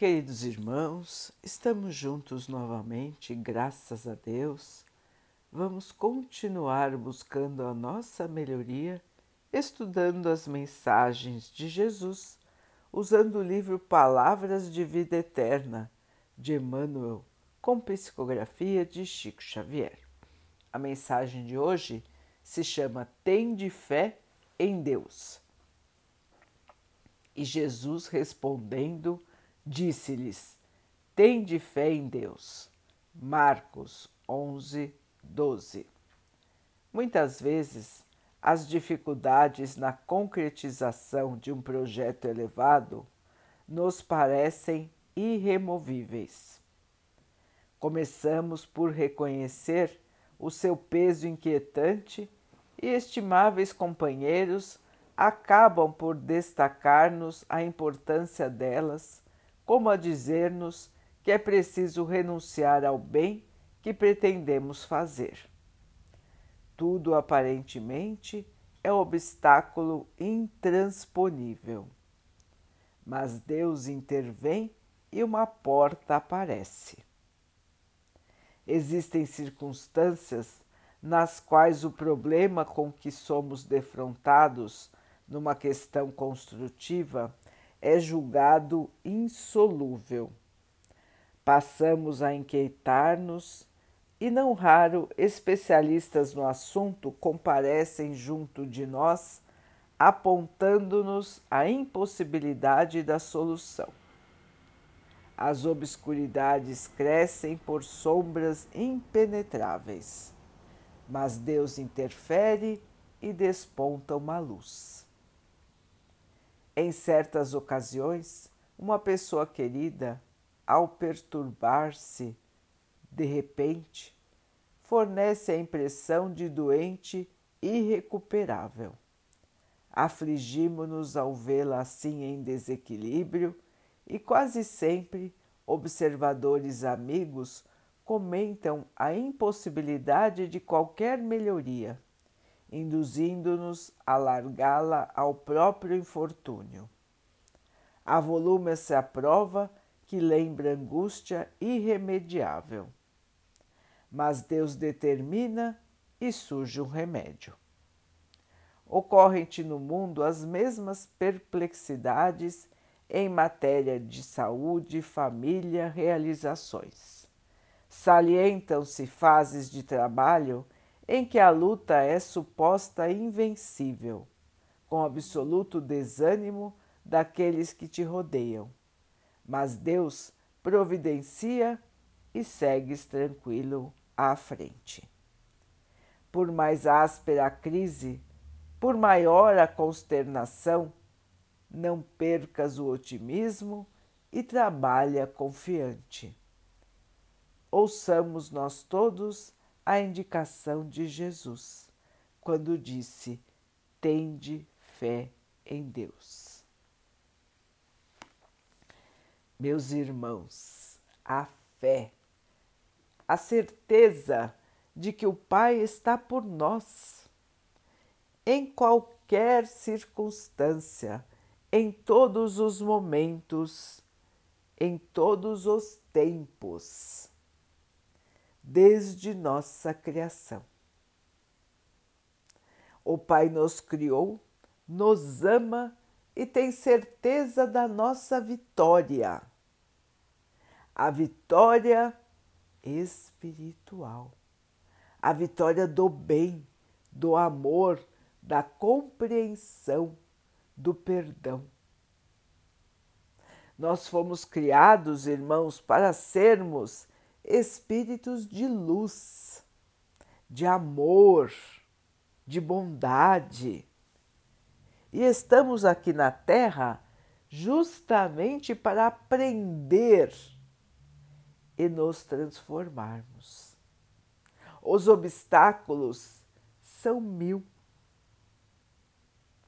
Queridos irmãos, estamos juntos novamente, graças a Deus. Vamos continuar buscando a nossa melhoria, estudando as mensagens de Jesus, usando o livro Palavras de Vida Eterna, de Emmanuel, com psicografia de Chico Xavier. A mensagem de hoje se chama Tende fé em Deus. E Jesus respondendo, disse-lhes: Tende fé em Deus. Marcos 11, 12. Muitas vezes, as dificuldades na concretização de um projeto elevado nos parecem irremovíveis. Começamos por reconhecer o seu peso inquietante e estimáveis companheiros acabam por destacar-nos a importância delas como a dizer-nos que é preciso renunciar ao bem que pretendemos fazer. Tudo aparentemente é obstáculo intransponível. Mas Deus intervém e uma porta aparece. Existem circunstâncias nas quais o problema com que somos defrontados numa questão construtiva é julgado insolúvel. Passamos a inquietar-nos e, não raro, especialistas no assunto comparecem junto de nós, apontando-nos a impossibilidade da solução. As obscuridades crescem por sombras impenetráveis, mas Deus interfere e desponta uma luz. Em certas ocasiões, uma pessoa querida, ao perturbar-se de repente, fornece a impressão de doente irrecuperável. Afligimo-nos ao vê-la assim em desequilíbrio e quase sempre observadores amigos comentam a impossibilidade de qualquer melhoria induzindo-nos a largá-la ao próprio infortúnio. Avoluma-se a prova que lembra angústia irremediável. Mas Deus determina e surge um remédio. Ocorrem-te no mundo as mesmas perplexidades em matéria de saúde, família, realizações. Salientam-se fases de trabalho em que a luta é suposta invencível, com absoluto desânimo daqueles que te rodeiam. Mas Deus providencia e segues tranquilo à frente. Por mais áspera a crise, por maior a consternação, não percas o otimismo e trabalha confiante. Ouçamos nós todos a indicação de Jesus, quando disse: Tende fé em Deus. Meus irmãos, a fé, a certeza de que o Pai está por nós, em qualquer circunstância, em todos os momentos, em todos os tempos desde nossa criação. O Pai nos criou, nos ama e tem certeza da nossa vitória. A vitória espiritual, a vitória do bem, do amor, da compreensão, do perdão. Nós fomos criados, irmãos, para sermos espíritos de luz, de amor, de bondade. E estamos aqui na Terra justamente para aprender e nos transformarmos. Os obstáculos são mil.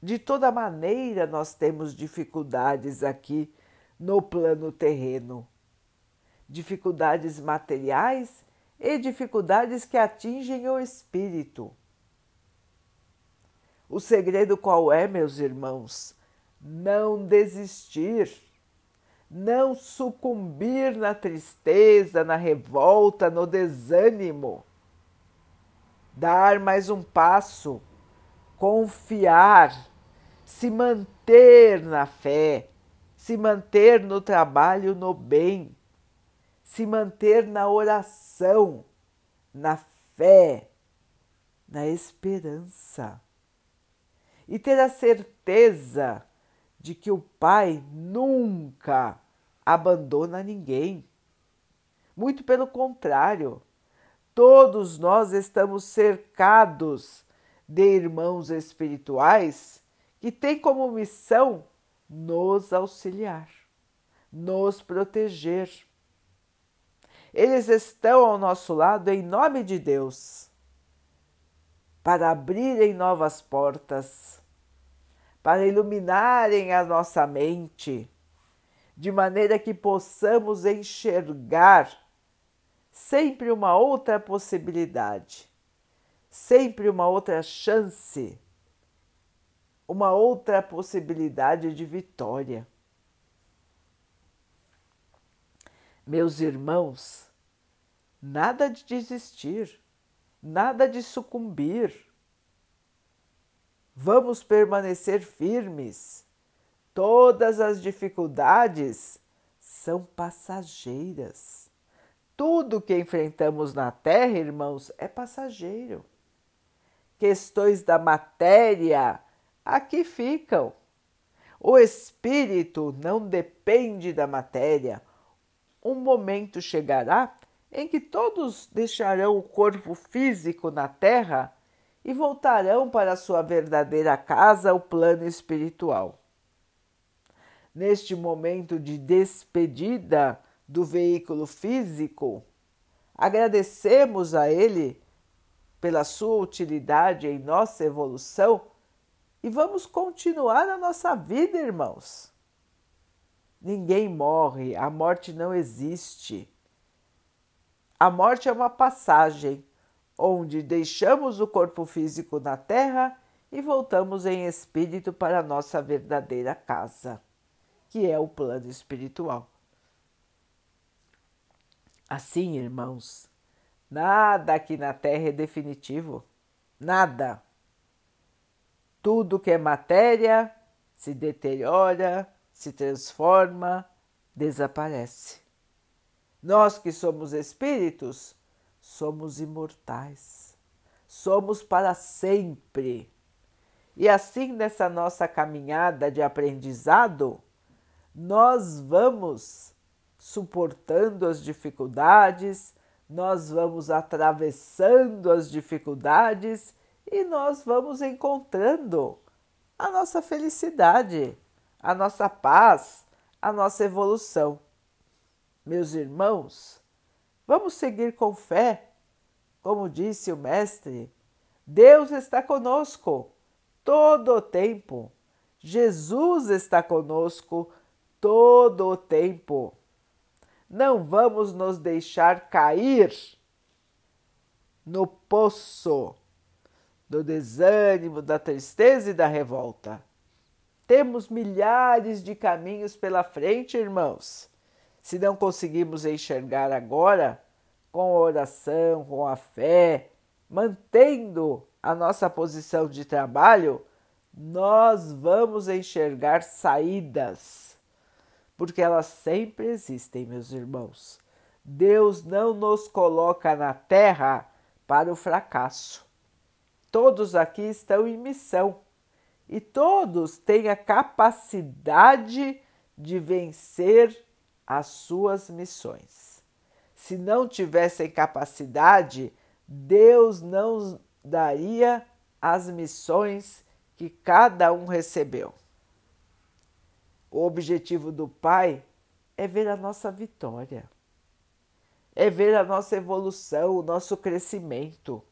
De toda maneira, nós temos dificuldades aqui no plano terreno dificuldades materiais e dificuldades que atingem o espírito. O segredo qual é, meus irmãos? Não desistir, não sucumbir na tristeza, na revolta, no desânimo. Dar mais um passo, confiar, se manter na fé, se manter no trabalho no bem, se manter na oração, na fé, na esperança. E ter a certeza de que o Pai nunca abandona ninguém. Muito pelo contrário, todos nós estamos cercados de irmãos espirituais que têm como missão nos auxiliar, nos proteger. Eles estão ao nosso lado em nome de Deus para abrirem novas portas para iluminarem a nossa mente, de maneira que possamos enxergar sempre uma outra possibilidade, sempre uma outra chance, uma outra possibilidade de vitória. Meus irmãos, nada de desistir, nada de sucumbir Vamos permanecer firmes. Todas as dificuldades são passageiras. Tudo que enfrentamos na Terra, irmãos, é passageiro. Questões da matéria aqui ficam. O espírito não depende da matéria. Um momento chegará em que todos deixarão o corpo físico na Terra e voltarão para sua verdadeira casa, o plano espiritual. Neste momento de despedida do veículo físico, agradecemos a ele pela sua utilidade em nossa evolução e vamos continuar a nossa vida, irmãos. Ninguém morre, a morte não existe. A morte é uma passagem onde deixamos o corpo físico na terra e voltamos em espírito para a nossa verdadeira casa, que é o plano espiritual. Assim, irmãos, nada aqui na terra é definitivo, nada. Tudo que é matéria se deteriora, se transforma, desaparece. Nós que somos espíritos, somos imortais, somos para sempre. E assim, nessa nossa caminhada de aprendizado, nós vamos suportando as dificuldades, nós vamos atravessando as dificuldades e nós vamos encontrando a nossa felicidade, a nossa paz, a nossa evolução. Meus irmãos, Vamos seguir com fé. Como disse o Mestre, Deus está conosco todo o tempo. Jesus está conosco todo o tempo. Não vamos nos deixar cair no poço do desânimo, da tristeza e da revolta. Temos milhares de caminhos pela frente, irmãos. Se não conseguimos enxergar agora, com a oração, com a fé, mantendo a nossa posição de trabalho, nós vamos enxergar saídas, porque elas sempre existem, meus irmãos. Deus não nos coloca na terra para o fracasso. Todos aqui estão em missão e todos têm a capacidade de vencer as suas missões. Se não tivessem capacidade, Deus não daria as missões que cada um recebeu. O objetivo do Pai é ver a nossa vitória, é ver a nossa evolução, o nosso crescimento.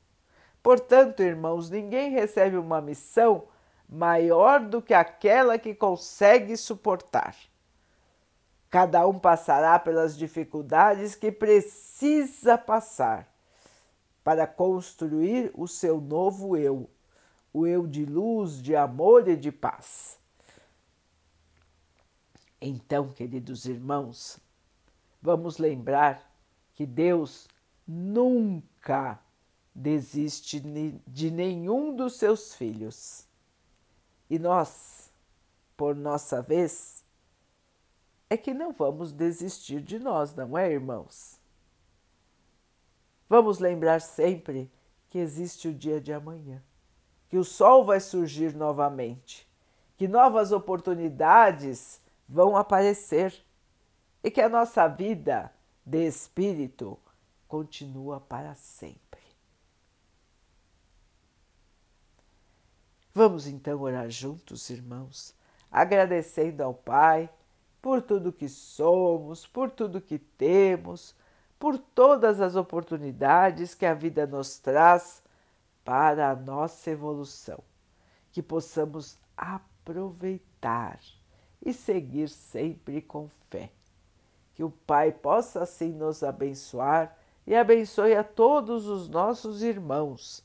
Portanto, irmãos, ninguém recebe uma missão maior do que aquela que consegue suportar. Cada um passará pelas dificuldades que precisa passar para construir o seu novo eu, o eu de luz, de amor e de paz. Então, queridos irmãos, vamos lembrar que Deus nunca desiste de nenhum dos seus filhos. E nós, por nossa vez, é que não vamos desistir de nós, não é, irmãos? Vamos lembrar sempre que existe o dia de amanhã, que o sol vai surgir novamente, que novas oportunidades vão aparecer e que a nossa vida de espírito continua para sempre. Vamos então orar juntos, irmãos, agradecendo ao Pai por tudo que somos, por tudo que temos, por todas as oportunidades que a vida nos traz para a nossa evolução, que possamos aproveitar e seguir sempre com fé. Que o Pai possa assim nos abençoar e abençoe a todos os nossos irmãos